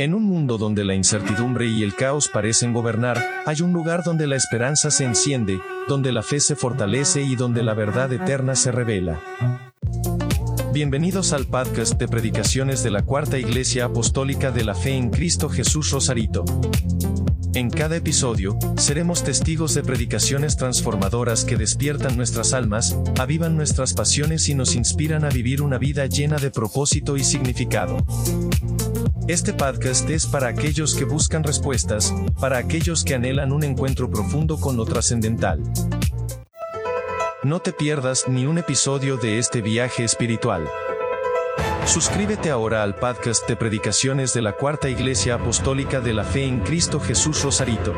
En un mundo donde la incertidumbre y el caos parecen gobernar, hay un lugar donde la esperanza se enciende, donde la fe se fortalece y donde la verdad eterna se revela. Bienvenidos al podcast de predicaciones de la Cuarta Iglesia Apostólica de la Fe en Cristo Jesús Rosarito. En cada episodio, seremos testigos de predicaciones transformadoras que despiertan nuestras almas, avivan nuestras pasiones y nos inspiran a vivir una vida llena de propósito y significado. Este podcast es para aquellos que buscan respuestas, para aquellos que anhelan un encuentro profundo con lo trascendental. No te pierdas ni un episodio de este viaje espiritual. Suscríbete ahora al podcast de predicaciones de la Cuarta Iglesia Apostólica de la Fe en Cristo Jesús Rosarito.